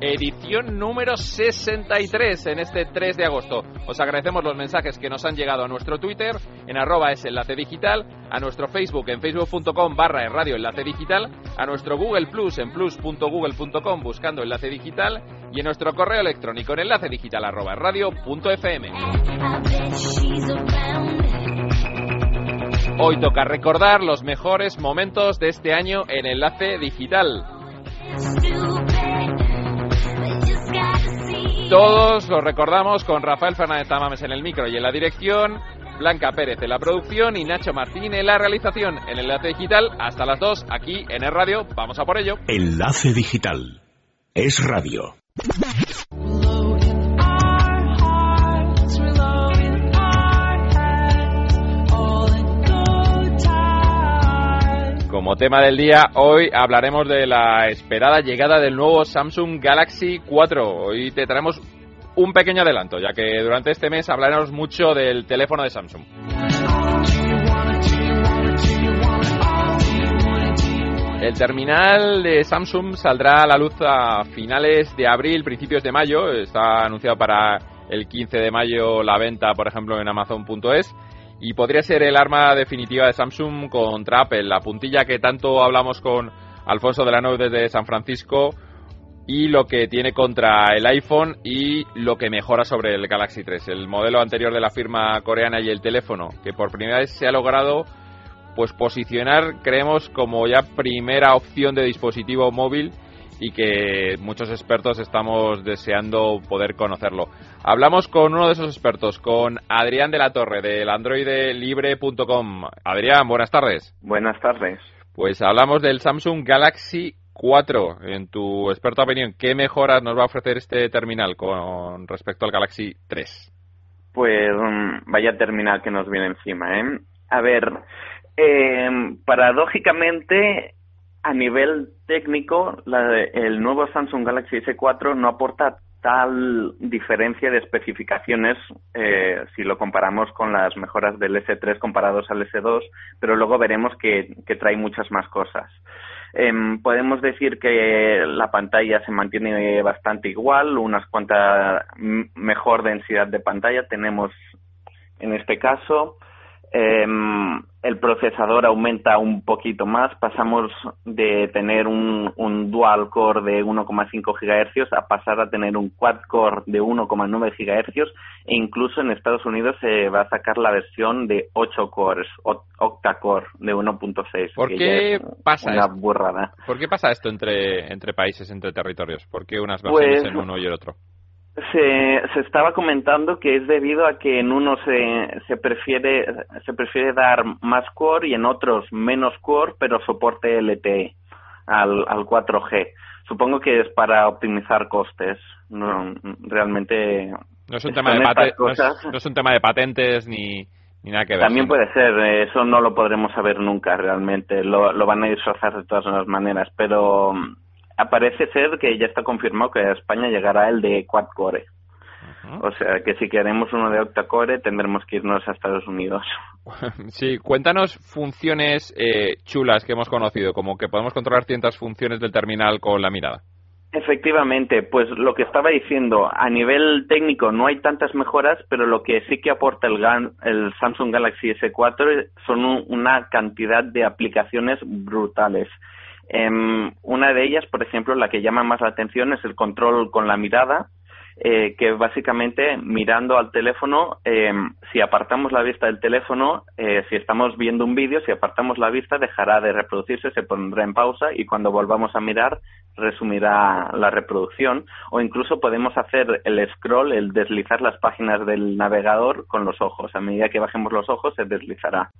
edición número 63 en este 3 de agosto. Os agradecemos los mensajes que nos han llegado a nuestro Twitter en arroba es enlace digital, a nuestro Facebook en facebook.com barra radio enlace digital, a nuestro Google Plus en plus.google.com buscando enlace digital y en nuestro correo electrónico en enlace digital arroba radio.fm. Hoy toca recordar los mejores momentos de este año en Enlace Digital. Todos los recordamos con Rafael Fernández Tamames en el micro y en la dirección, Blanca Pérez en la producción y Nacho Martín en la realización. En Enlace Digital, hasta las 2, aquí en el radio. Vamos a por ello. Enlace Digital. Es radio. Como tema del día, hoy hablaremos de la esperada llegada del nuevo Samsung Galaxy 4. Hoy te traemos un pequeño adelanto, ya que durante este mes hablaremos mucho del teléfono de Samsung. El terminal de Samsung saldrá a la luz a finales de abril, principios de mayo. Está anunciado para el 15 de mayo la venta, por ejemplo, en Amazon.es y podría ser el arma definitiva de Samsung contra Apple, la puntilla que tanto hablamos con Alfonso de la Nove desde San Francisco y lo que tiene contra el iPhone y lo que mejora sobre el Galaxy 3, el modelo anterior de la firma coreana y el teléfono, que por primera vez se ha logrado pues posicionar, creemos, como ya primera opción de dispositivo móvil y que muchos expertos estamos deseando poder conocerlo. Hablamos con uno de esos expertos, con Adrián de la Torre, del androidelibre.com. Adrián, buenas tardes. Buenas tardes. Pues hablamos del Samsung Galaxy 4. En tu experta opinión, ¿qué mejoras nos va a ofrecer este terminal con respecto al Galaxy 3? Pues mm, vaya terminal que nos viene encima, ¿eh? A ver, eh, paradójicamente a nivel técnico, la, el nuevo Samsung Galaxy S4 no aporta tal diferencia de especificaciones eh, si lo comparamos con las mejoras del S3 comparados al S2, pero luego veremos que, trae muchas más cosas. Eh, podemos decir que la pantalla se mantiene bastante igual, unas cuantas mejor densidad de pantalla tenemos en este caso. Eh, el procesador aumenta un poquito más, pasamos de tener un, un dual core de 1,5 GHz a pasar a tener un quad core de 1,9 GHz e incluso en Estados Unidos se va a sacar la versión de 8 cores, octa-core de 1.6. ¿Por qué pasa una esto? burrada. ¿Por qué pasa esto entre, entre países, entre territorios? ¿Por qué unas versiones Pues, en uno y el otro? Se, se estaba comentando que es debido a que en uno se, se prefiere se prefiere dar más core y en otros menos core, pero soporte LTE al, al 4G. Supongo que es para optimizar costes. No, realmente No es un tema, de, pate- no es- cosas. no es un tema de patentes ni, ni nada que ver. También puede ser, eh, eso no lo podremos saber nunca realmente, lo, lo van a disfrazar de todas las maneras, pero aparece ser que ya está confirmado que a España llegará el de quad core. O sea que si queremos uno de octa-core tendremos que irnos a Estados Unidos. Sí, cuéntanos funciones eh, chulas que hemos conocido, como que podemos controlar ciertas funciones del terminal con la mirada. Efectivamente, pues lo que estaba diciendo, a nivel técnico no hay tantas mejoras, pero lo que sí que aporta el, Gan- el Samsung Galaxy S4 son un- una cantidad de aplicaciones brutales. Em, una de ellas, por ejemplo, la que llama más la atención es el control con la mirada, eh, que básicamente mirando al teléfono, eh, si apartamos la vista del teléfono, eh, si estamos viendo un vídeo, si apartamos la vista dejará de reproducirse, se pondrá en pausa y cuando volvamos a mirar resumirá la reproducción o incluso podemos hacer el scroll, el deslizar las páginas del navegador con los ojos. A medida que bajemos los ojos se deslizará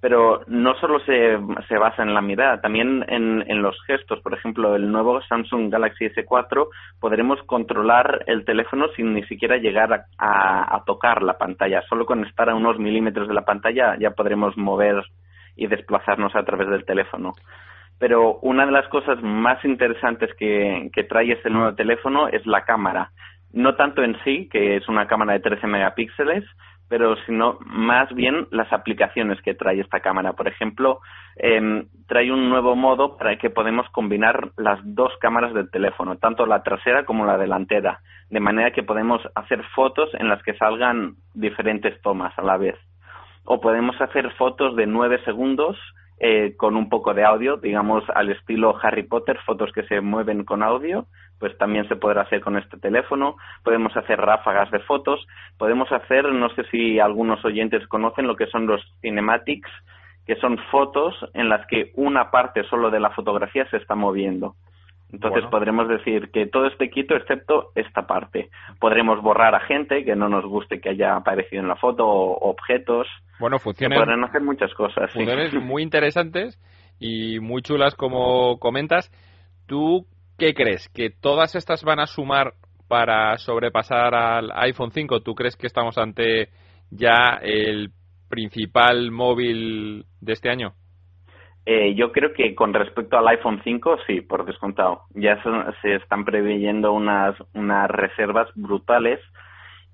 pero no solo se, se basa en la mirada, también en, en los gestos. Por ejemplo, el nuevo Samsung Galaxy S4 podremos controlar el teléfono sin ni siquiera llegar a, a- tocar la pantalla. Solo con estar a unos milímetros de la pantalla ya podremos mover y desplazarnos a través del teléfono. Pero una de las cosas más interesantes que, que trae este nuevo teléfono es la cámara. No tanto en sí, que es una cámara de 13 megapíxeles, pero sino más bien las aplicaciones que trae esta cámara. Por ejemplo, em, trae un nuevo modo para que podemos combinar las dos cámaras del teléfono, tanto la trasera como la delantera, de manera que podemos hacer fotos en las que salgan diferentes tomas a la vez. O podemos hacer fotos de nueve segundos eh, con un poco de audio, digamos al estilo Harry Potter, fotos que se mueven con audio, pues también se podrá hacer con este teléfono. Podemos hacer ráfagas de fotos. Podemos hacer, no sé si algunos oyentes conocen lo que son los cinematics, que son fotos en las que una parte solo de la fotografía se está moviendo. Entonces podremos decir que todo esté quieto excepto esta parte. Podremos borrar a gente que no nos guste que haya aparecido en la foto o objetos. Bueno, funciones. Podrán hacer muchas cosas. Funciones muy interesantes y muy chulas como comentas. ¿Tú qué crees? ¿Que todas estas van a sumar para sobrepasar al iPhone 5? ¿Tú crees que estamos ante ya el principal móvil de este año? Eh, yo creo que con respecto al iPhone 5, sí, por descontado. Ya se, están preveyendo unas, unas reservas brutales.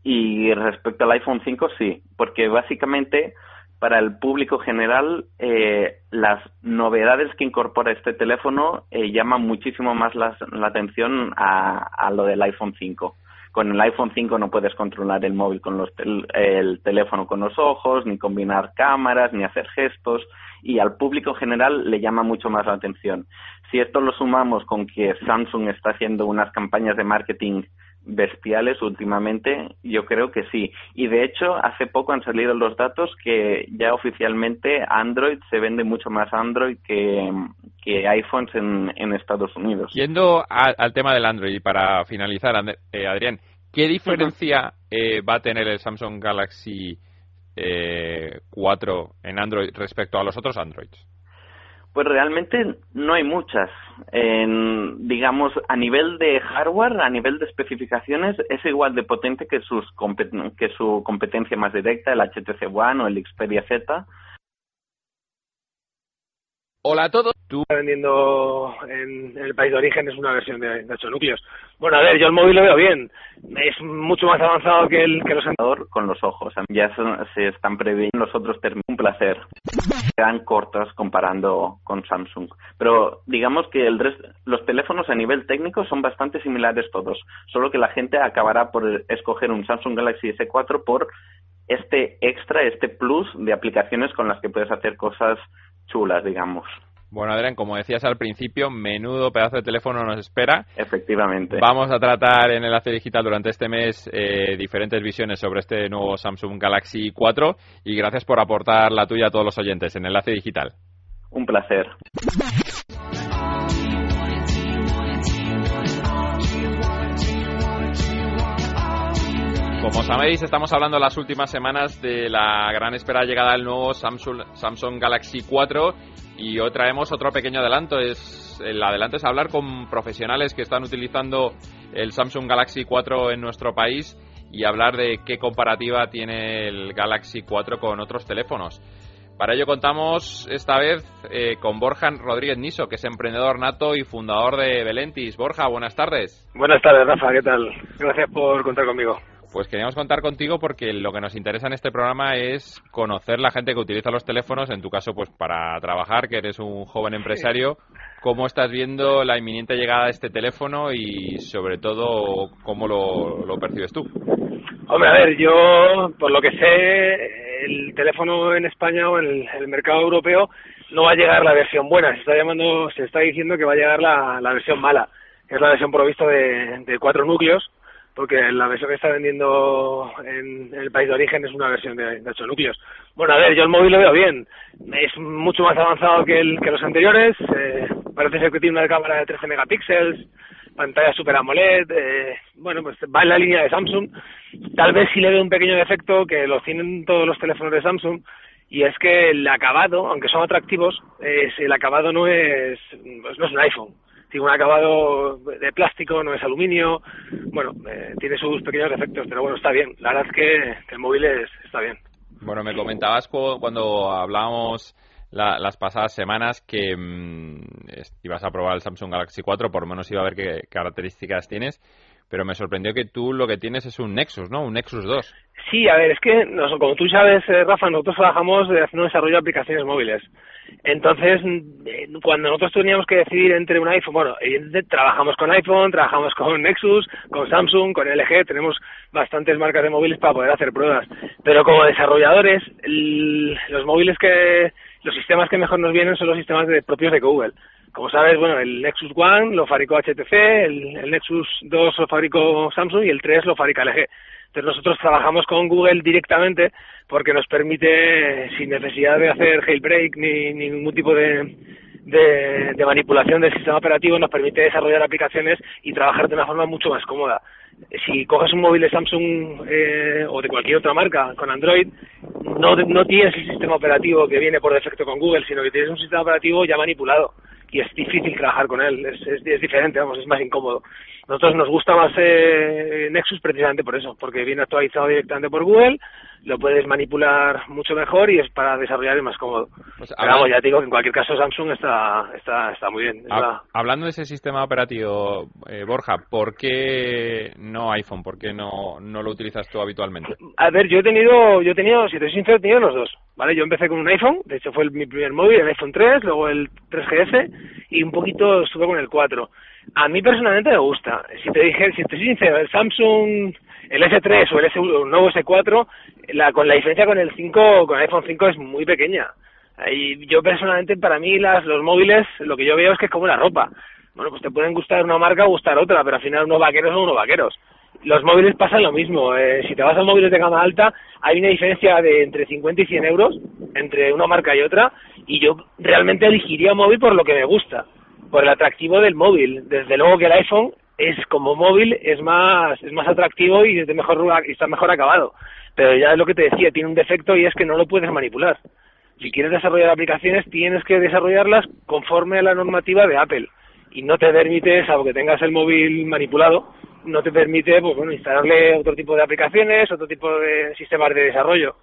Y respecto al iPhone 5, sí, porque básicamente para el público general eh, las novedades que incorpora este teléfono eh, llaman muchísimo más la, atención a, a, lo del iPhone 5. Con el iPhone 5 no puedes controlar el móvil con los el teléfono con los ojos, ni combinar cámaras, ni hacer gestos y al público general le llama mucho más la atención. Si esto lo sumamos con que Samsung está haciendo unas campañas de marketing bestiales últimamente, yo creo que sí. Y de hecho, hace poco han salido los datos que ya oficialmente Android se vende mucho más Android que, que iPhones en, en Estados Unidos. Yendo al tema del Android, y para finalizar, eh, Adrián, ¿qué diferencia eh, va a tener el Samsung Galaxy eh, 4 en Android respecto a los otros Androids? Pues realmente no hay muchas. En, digamos, a nivel de hardware, a nivel de especificaciones, es igual de potente que, sus que su competencia más directa, el HTC One o el Xperia Z. Hola a todos. Tú vendiendo en, el país de origen es una versión de, de 8 núcleos. Bueno, a ver, yo el móvil lo veo bien. Es mucho más avanzado que el que los con los ojos. Ya se están previendo los otros términos. Un placer. Quedan cortos comparando con Samsung. Pero digamos que el los teléfonos a nivel técnico son bastante similares todos. Solo que la gente acabará por escoger un Samsung Galaxy S4 por este extra, este plus de aplicaciones con las que puedes hacer cosas chulas, digamos. Bueno, Adrián, como decías al principio, menudo pedazo de teléfono nos espera. Efectivamente. Vamos a tratar en Enlace Digital durante este mes eh, diferentes visiones sobre este nuevo Samsung Galaxy 4 y gracias por aportar la tuya a todos los oyentes en Enlace Digital. Un placer. Como sabéis, estamos hablando las últimas semanas de la gran esperada llegada del nuevo Samsung, Samsung Galaxy 4 y hoy traemos otro pequeño adelanto. Es, el adelanto es hablar con profesionales que están utilizando el Samsung Galaxy 4 en nuestro país y hablar de qué comparativa tiene el Galaxy 4 con otros teléfonos. Para ello contamos esta vez eh, con Borja Rodríguez Niso, que es emprendedor nato y fundador de Belentis. Borja, buenas tardes. Buenas tardes, Rafa, ¿qué tal? Gracias por contar conmigo. Pues queríamos contar contigo porque lo que nos interesa en este programa es conocer la gente que utiliza los teléfonos, en tu caso pues para trabajar, que eres un joven empresario, cómo estás viendo la inminente llegada de este teléfono y sobre todo cómo lo, percibes tú. Hombre, a ver, yo por lo que sé, el teléfono en España o en el, mercado europeo no va a llegar la versión buena, se está llamando, se está diciendo que va a llegar la, versión mala, que es la versión provista de, de cuatro núcleos porque la versión que está vendiendo en, el país de origen es una versión de, de 8 núcleos. Bueno, a ver, yo el móvil lo veo bien. Es mucho más avanzado que, el, que los anteriores. Eh, parece ser que tiene una cámara de 13 megapíxeles, pantalla Super AMOLED. Eh, bueno, pues va en la línea de Samsung. Tal vez sí le veo un pequeño defecto que lo tienen todos los teléfonos de Samsung. Y es que el acabado, aunque son atractivos, es, el acabado no es, no es un iPhone tiene un acabado de plástico, no es aluminio. Bueno, eh, tiene sus pequeños defectos, pero bueno, está bien. La verdad es que, el móvil está bien. Bueno, me comentabas cuando hablábamos las pasadas semanas que mm, ibas a probar el Samsung Galaxy 4, por lo menos iba a ver qué características tienes, pero me sorprendió que tú lo que tienes es un Nexus, ¿no? Un Nexus 2. Sí, a ver, es que, como tú sabes, eh, Rafa, nosotros trabajamos haciendo desarrollo de aplicaciones móviles. Entonces, eh, cuando nosotros teníamos que decidir entre un iPhone, bueno, trabajamos con iPhone, trabajamos con Nexus, con Samsung, con LG, tenemos bastantes marcas de móviles para poder hacer pruebas. Pero como desarrolladores, los móviles que, los sistemas que mejor nos vienen son los sistemas de, propios de Google. Como sabes, bueno, el Nexus One lo fabricó HTC, el, el Nexus 2 lo fabricó Samsung y el 3 lo fabrica LG. Entonces nosotros trabajamos con Google directamente porque nos permite, sin necesidad de hacer jailbreak ni, ningún tipo de, de, manipulación del sistema operativo, nos permite desarrollar aplicaciones y trabajar de una forma mucho más cómoda. Si coges un móvil de Samsung eh, o de cualquier otra marca con Android, no, no tienes el sistema operativo que viene por defecto con Google, sino que tienes un sistema operativo ya manipulado y es difícil trabajar con él, es, es, diferente, vamos, es más incómodo. Nosotros nos gusta más eh, Nexus precisamente por eso, porque viene actualizado directamente por Google, lo puedes manipular mucho mejor y es para desarrollar y más cómodo. Pues Pero vamos, ya te digo que en cualquier caso Samsung está, está, está muy bien. Hablando de ese sistema operativo, eh, Borja, ¿por qué no iPhone? ¿Por qué no, no lo utilizas tú habitualmente? A ver, yo he tenido, yo he tenido, si te soy sincero, he tenido los dos. ¿vale? Yo empecé con un iPhone, de hecho fue mi primer móvil, el iPhone 3, luego el 3GS y un poquito estuve con el 4. A mí personalmente me gusta. Si te dije, si te soy sincero, el Samsung, el S3 o el, S, nuevo S4, la, con la diferencia con el 5, con el iPhone 5 es muy pequeña. Y yo personalmente, para mí, las, los móviles, lo que yo veo es que es como la ropa. Bueno, pues te pueden gustar una marca o gustar otra, pero al final unos vaqueros son unos vaqueros los móviles pasan lo mismo. Eh, si te vas a móviles de gama alta, hay una diferencia de entre 50 y 100 euros entre una marca y otra, y yo realmente elegiría un móvil por lo que me gusta, por el atractivo del móvil. Desde luego que el iPhone es como móvil es más es más atractivo y de mejor está mejor acabado. Pero ya es lo que te decía, tiene un defecto y es que no lo puedes manipular. Si quieres desarrollar aplicaciones, tienes que desarrollarlas conforme a la normativa de Apple y no te permite, salvo que tengas el móvil manipulado, no te permite pues bueno instalarle otro tipo de aplicaciones, otro tipo de sistemas de desarrollo.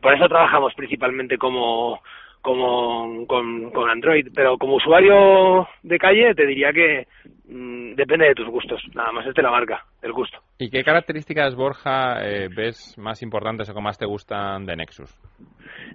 Por eso trabajamos principalmente como como con, con Android, pero como usuario de calle te diría que mm, depende de tus gustos, nada más es de la marca, el gusto. ¿Y qué características, Borja, eh, ves más importantes o que más te gustan de Nexus?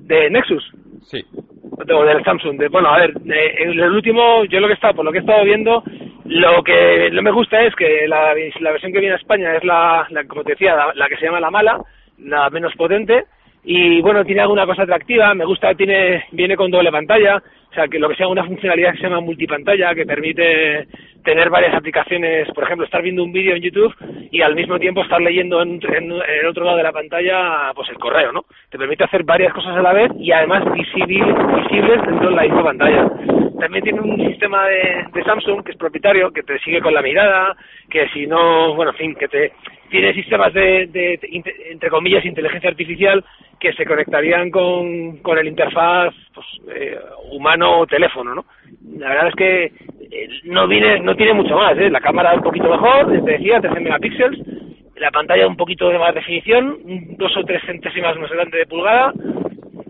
¿De Nexus? Sí. O del Samsung. De, bueno, a ver, en el último, yo lo que está, por lo que he estado viendo, lo que no me gusta es que la, la versión que viene a España es la, como te decía, la, que se llama la mala, la menos potente, y bueno, tiene alguna cosa atractiva, me gusta, tiene, viene con doble pantalla, o sea, que lo que sea una funcionalidad que se llama multipantalla, que permite tener varias aplicaciones, por ejemplo, estar viendo un vídeo en YouTube y al mismo tiempo estar leyendo en, el otro lado de la pantalla, pues el correo, ¿no? Te permite hacer varias cosas a la vez y además visibles, visibles dentro de la misma pantalla. También tiene un sistema de, de Samsung que es propietario, que te sigue con la mirada, que si no, bueno, en fin, que te tiene sistemas de, de, entre comillas, inteligencia artificial que se conectarían con, con el interfaz pues, eh, humano-teléfono, ¿no? La verdad es que eh, no viene, no tiene mucho más, ¿eh? La cámara un poquito mejor, te decía, 13 megapíxeles, la pantalla un poquito de más definición, dos o tres centésimas más grande de pulgada,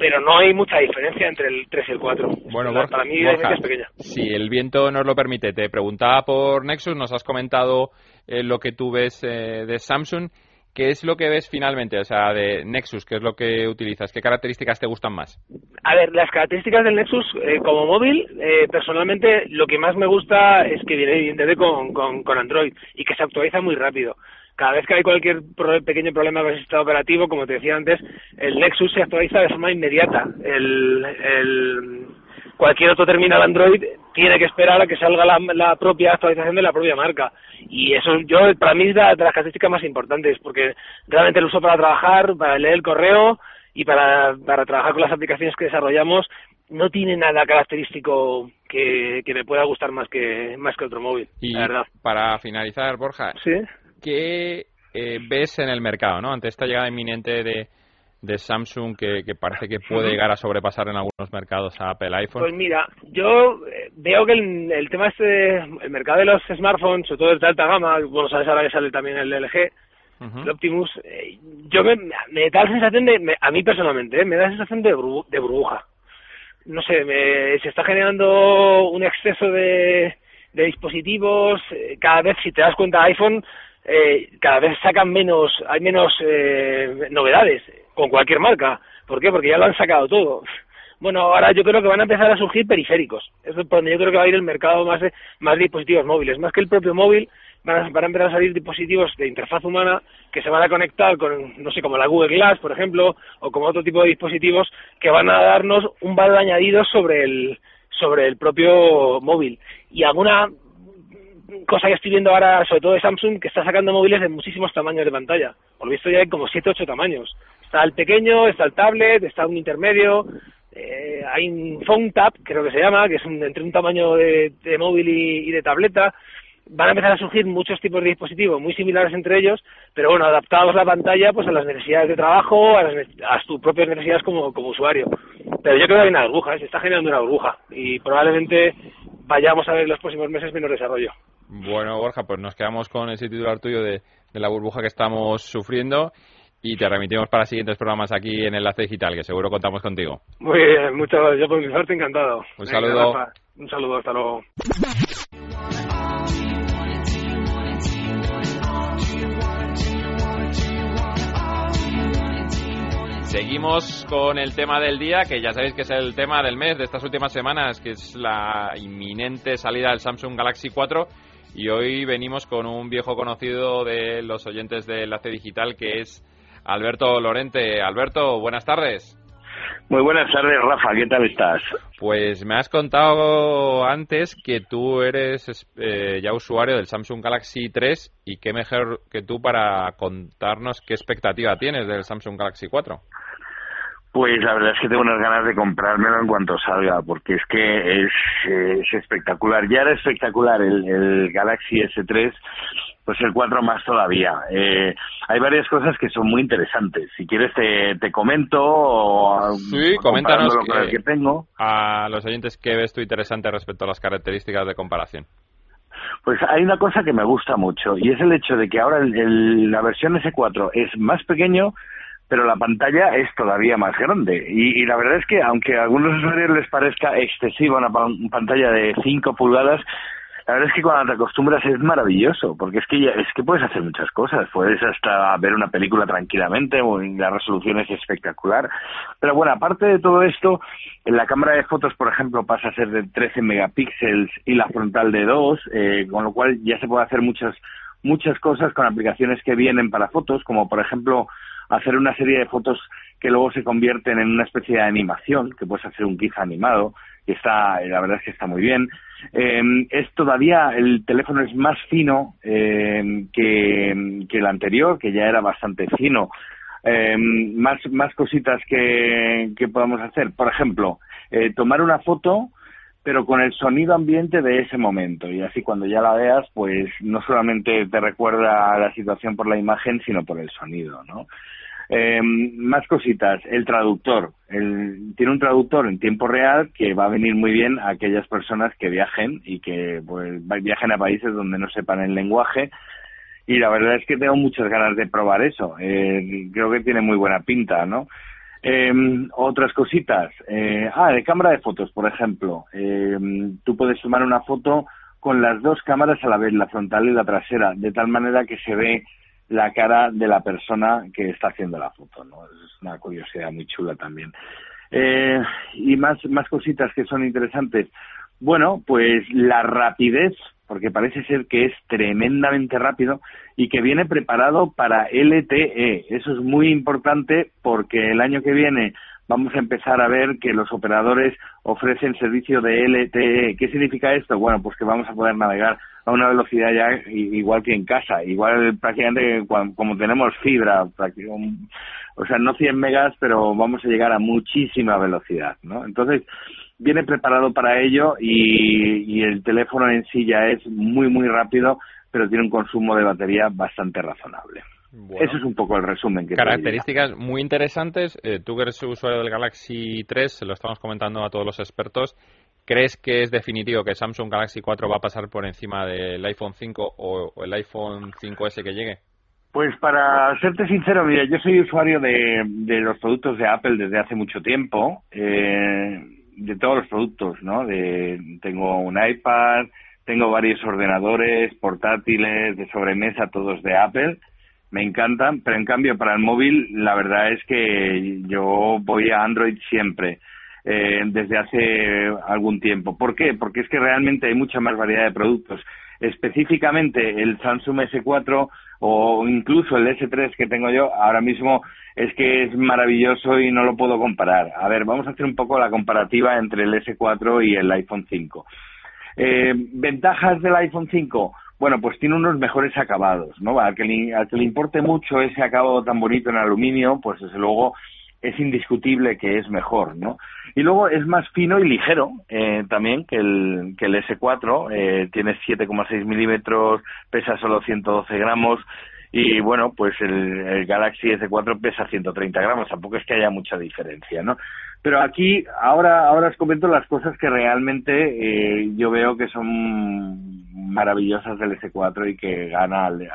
pero no hay mucha diferencia entre el 3 y el 4. Bueno, para mí es pequeña. Si el viento nos lo permite, te preguntaba por Nexus, nos has comentado eh, lo que tú ves eh, de Samsung. ¿Qué es lo que ves finalmente? O sea, de Nexus, ¿qué es lo que utilizas? ¿Qué características te gustan más? A ver, las características del Nexus eh, como móvil, personalmente lo que más me gusta es que viene evidentemente con, con, con Android y que se actualiza muy rápido cada vez que hay cualquier pequeño problema con el sistema operativo, como te decía antes, el Nexus se actualiza de forma inmediata. El, el, cualquier otro terminal Android tiene que esperar a que salga la, propia actualización de la propia marca. Y eso yo para mí es de, las características más importantes, porque realmente lo uso para trabajar, para leer el correo y para, para trabajar con las aplicaciones que desarrollamos. No tiene nada característico que, que me pueda gustar más que más que otro móvil. Y la verdad. para finalizar, Borja, ¿Sí? ¿Qué eh, ves en el mercado, ¿no? Ante esta llegada inminente de, de Samsung que, parece que puede llegar a sobrepasar en algunos mercados a Apple iPhone? Pues mira, yo eh, veo que el, tema este, el mercado de los smartphones, sobre todo el de alta gama, bueno, sabes ahora que sale también el LG, el Optimus, eh, yo me, da la sensación de, a mí personalmente, me da la sensación de, de burbuja. no sé, se está generando un exceso de, de dispositivos. Cada vez, si te das cuenta, iPhone eh, cada vez sacan menos, hay menos eh, novedades con cualquier marca. ¿Por qué? Porque ya lo han sacado todo. Bueno, ahora yo creo que van a empezar a surgir periféricos. Es donde yo creo que va a ir el mercado más de, más dispositivos móviles. Más que el propio móvil, van a, van a empezar a salir dispositivos de interfaz humana que se van a conectar con, no sé, como la Google Glass, por ejemplo, o como otro tipo de dispositivos que van a darnos un valor añadido sobre el, sobre el propio móvil. Y alguna cosa que estoy viendo ahora, sobre todo de Samsung, que está sacando móviles de muchísimos tamaños de pantalla. Por lo visto ya hay como 7 8 tamaños. Está el pequeño, está el tablet, está un intermedio, eh, hay un phone tab, creo que se llama, que es un, entre un tamaño de, móvil y, de tableta. Van a empezar a surgir muchos tipos de dispositivos muy similares entre ellos, pero bueno, adaptados la pantalla pues a las necesidades de trabajo, a, las, a tus propias necesidades como, como usuario. Pero yo creo que hay una burbuja, ¿eh? se está generando una burbuja y probablemente vayamos a ver en los próximos meses menos desarrollo. Bueno, Borja, pues nos quedamos con ese titular tuyo de, la burbuja que estamos sufriendo y te remitimos para siguientes programas aquí en Enlace Digital, que seguro contamos contigo. Muy bien, muchas gracias. Yo por mi parte encantado. Un saludo. Un saludo, hasta luego. Seguimos con el tema del día, que ya sabéis que es el tema del mes de estas últimas semanas, que es la inminente salida del Samsung Galaxy 4. Y hoy venimos con un viejo conocido de los oyentes de Enlace Digital, que es Alberto Lorente. Alberto, buenas tardes. Muy buenas tardes, Rafa. ¿Qué tal estás? Pues me has contado antes que tú eres eh, ya usuario del Samsung Galaxy 3 y qué mejor que tú para contarnos qué expectativa tienes del Samsung Galaxy 4. Pues la verdad es que tengo unas ganas de comprármelo en cuanto salga, porque es que es, espectacular. Ya era espectacular el, el Galaxy S3 pues el 4 más todavía. Eh, hay varias cosas que son muy interesantes. Si quieres te, te comento o sí, coméntanos que, tengo. a los oyentes qué ves tú interesante respecto a las características de comparación. Pues hay una cosa que me gusta mucho y es el hecho de que ahora el, la versión S4 es más pequeño, pero la pantalla es todavía más grande. Y, y, la verdad es que, aunque a algunos usuarios les parezca excesiva una pantalla de 5 pulgadas, la verdad es que cuando te acostumbras es maravilloso, porque es que es que puedes hacer muchas cosas, puedes hasta ver una película tranquilamente, la resolución es espectacular. Pero bueno, aparte de todo esto, la cámara de fotos, por ejemplo, pasa a ser de 13 megapíxeles y la frontal de 2, eh, con lo cual ya se puede hacer muchas muchas cosas con aplicaciones que vienen para fotos, como por ejemplo hacer una serie de fotos que luego se convierten en una especie de animación, que puedes hacer un GIF animado, que está, la verdad es que está muy bien. Eh, es todavía, el teléfono es más fino eh, que, que el anterior, que ya era bastante fino. Eh, más, más cositas que, que podamos hacer. Por ejemplo, eh, tomar una foto pero con el sonido ambiente de ese momento y así cuando ya la veas pues no solamente te recuerda la situación por la imagen sino por el sonido no eh, más cositas, el traductor. El, tiene un traductor en tiempo real que va a venir muy bien a aquellas personas que viajen y que pues, viajen a países donde no sepan el lenguaje. Y la verdad es que tengo muchas ganas de probar eso. Eh, creo que tiene muy buena pinta, ¿no? Eh, otras cositas. Eh, ah, de cámara de fotos, por ejemplo. Eh, tú puedes tomar una foto con las dos cámaras a la vez, la frontal y la trasera, de tal manera que se ve la cara de la persona que está haciendo la foto, ¿no? Es una curiosidad muy chula también. Eh, y más, más cositas que son interesantes. Bueno, pues la rapidez, porque parece ser que es tremendamente rápido y que viene preparado para LTE. Eso es muy importante porque el año que viene vamos a empezar a ver que los operadores ofrecen servicio de LTE. ¿Qué significa esto? Bueno, pues que vamos a poder navegar a una velocidad ya igual que en casa, igual prácticamente como tenemos fibra, o sea, no 100 megas, pero vamos a llegar a muchísima velocidad, ¿no? Entonces, viene preparado para ello y, y el teléfono en sí ya es muy, muy rápido, pero tiene un consumo de batería bastante razonable. Eso es un poco el resumen. Que Características muy interesantes. Eh, tú que eres usuario del Galaxy 3, se lo estamos comentando a todos los expertos. ¿Crees que es definitivo que Samsung Galaxy 4 va a pasar por encima del iPhone 5 o, el iPhone 5S que llegue? Pues para serte sincero, mira, yo soy usuario de, los productos de Apple desde hace mucho tiempo. Eh, de todos los productos, ¿no? De, tengo un iPad, tengo varios ordenadores portátiles de sobremesa, todos de Apple. Me encantan, pero en cambio para el móvil la verdad es que yo voy a Android siempre. Eh, desde hace algún tiempo. ¿Por qué? Porque es que realmente hay mucha más variedad de productos. Específicamente el Samsung S4 o incluso el S3 que tengo yo ahora mismo es que es maravilloso y no lo puedo comparar. A ver, vamos a hacer un poco la comparativa entre el S4 y el iPhone 5. Eh, ¿Ventajas del iPhone 5? Bueno, pues tiene unos mejores acabados, ¿no? Al que, le, al que le importe mucho ese acabado tan bonito en aluminio, pues desde luego es indiscutible que es mejor, ¿no? Y luego es más fino y ligero eh, también que el, que el S4, eh, tiene 7,6 milímetros, pesa solo 112 gramos y bueno, pues el, Galaxy S4 pesa 130 gramos, tampoco es que haya mucha diferencia, ¿no? Pero aquí, ahora, ahora os comento las cosas que realmente eh, yo veo que son maravillosas del S4 y que gana al,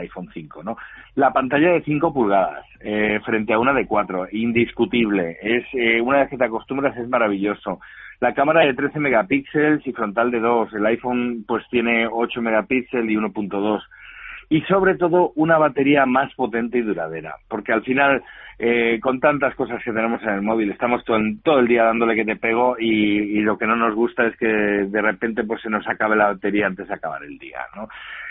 iPhone 5, ¿no? La pantalla de 5 pulgadas eh, frente a una de 4, indiscutible. Es eh, una vez que te acostumbras es maravilloso. La cámara de 13 megapíxeles y frontal de 2. El iPhone pues tiene 8 megapíxeles y 1.2 y sobre todo una batería más potente y duradera, porque al final eh, con tantas cosas que tenemos en el móvil estamos todo, todo el día dándole que te pego y, lo que no nos gusta es que de repente pues se nos acabe la batería antes de acabar el día, ¿no?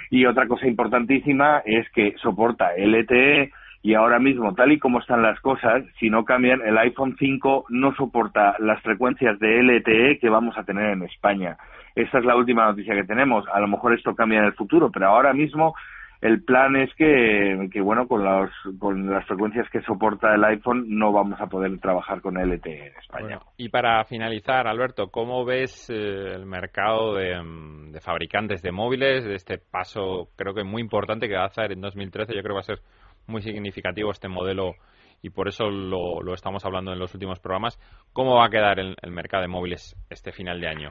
Y otra cosa importantísima es que soporta LTE y ahora mismo, tal y como están las cosas, si no cambian, el iPhone 5 no soporta las frecuencias de LTE que vamos a tener en España. Esta es la última noticia que tenemos. A lo mejor esto cambia en el futuro, pero ahora mismo el plan es que, que bueno, con, los, con las frecuencias que soporta el iPhone no vamos a poder trabajar con LTE en España. y para finalizar, Alberto, ¿cómo ves eh, el mercado de, de, fabricantes de móviles, de este paso creo que muy importante que va a hacer en 2013? Yo creo que va a ser muy significativo este modelo y por eso lo, lo estamos hablando en los últimos programas. ¿Cómo va a quedar el, el mercado de móviles este final de año?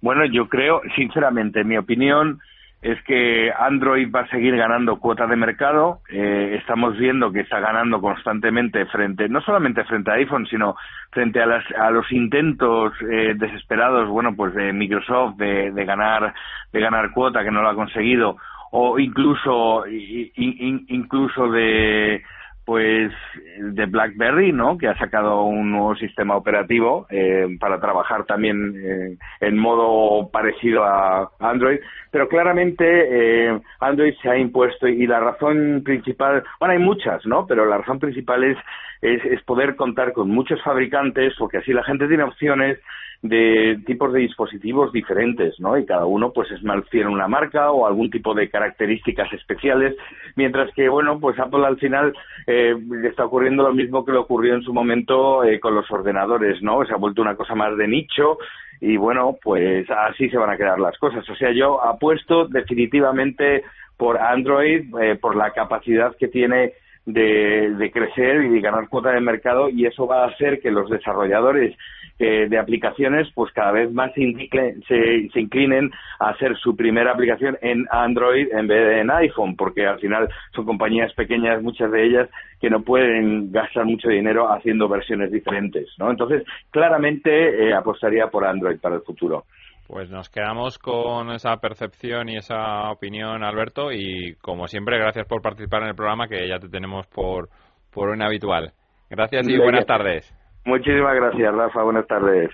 Bueno, yo creo, sinceramente, en mi opinión, es que Android va a seguir ganando cuota de mercado. Eh, estamos viendo que está ganando constantemente frente, no solamente frente a iPhone, sino frente a, las, a los intentos eh, desesperados, bueno, pues de Microsoft de, de ganar, de ganar cuota que no lo ha conseguido, o incluso, incluso de pues de BlackBerry, ¿no? Que ha sacado un nuevo sistema operativo eh, para trabajar también eh, en modo parecido a Android, pero claramente eh, Android se ha impuesto y la razón principal, bueno, hay muchas, ¿no? Pero la razón principal es, es, es poder contar con muchos fabricantes, porque así la gente tiene opciones de tipos de dispositivos diferentes, ¿no? Y cada uno, pues, es más fiel una marca o algún tipo de características especiales, mientras que, bueno, pues Apple al final eh, está ocurriendo lo mismo que le ocurrió en su momento eh, con los ordenadores, ¿no? Se ha vuelto una cosa más de nicho y, bueno, pues así se van a quedar las cosas. O sea, yo apuesto definitivamente por Android, eh, por la capacidad que tiene de, de, crecer y de ganar cuota de mercado y eso va a hacer que los desarrolladores eh, de aplicaciones pues cada vez más se, se, inclinen a hacer su primera aplicación en Android en vez de en iPhone porque al final son compañías pequeñas muchas de ellas que no pueden gastar mucho dinero haciendo versiones diferentes ¿no? entonces claramente eh, apostaría por Android para el futuro pues nos quedamos con esa percepción y esa opinión, Alberto, y como siempre, gracias por participar en el programa, que ya te tenemos por, por un habitual. Gracias y buenas tardes. Muchísimas gracias, Rafa. Buenas tardes.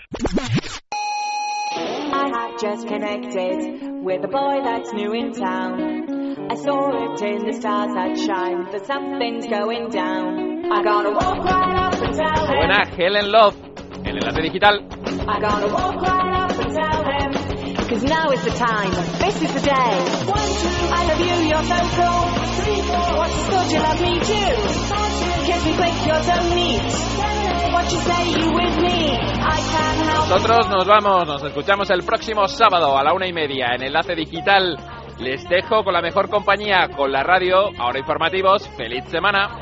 just connected with a boy that's new in town. I saw it in the stars that shine that something's going down. I gotta walk right up and tell him. Buena Helen Love, el enlace digital. I gotta walk right up and tell him. Cause now is the time, this is the day. One, two, I love you, you're so cool. Three, four, what's the score, you love me too. Kiss me quick, you're so neat. Nosotros nos vamos, nos escuchamos el próximo sábado a la una y media en Enlace Digital. Les dejo con la mejor compañía, con la radio, ahora informativos. ¡Feliz semana!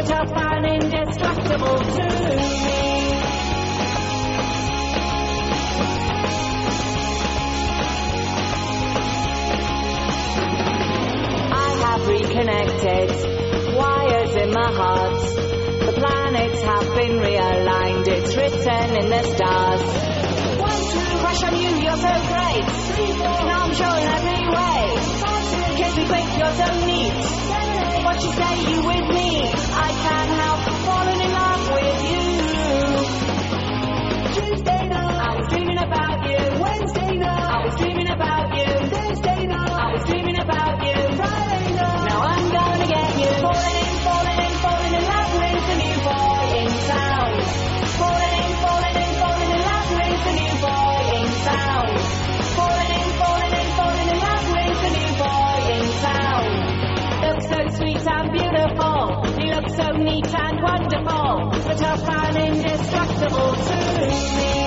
But tough and indestructible too. I have reconnected wires in my heart. The planets have been realigned, it's written in the stars. One, two, rush on you, you're so great. Three, four, now I'm showing every way. Five, six, kiss me quick, you're so neat. Seven, eight, what you say, you with me. I can't help falling in to me.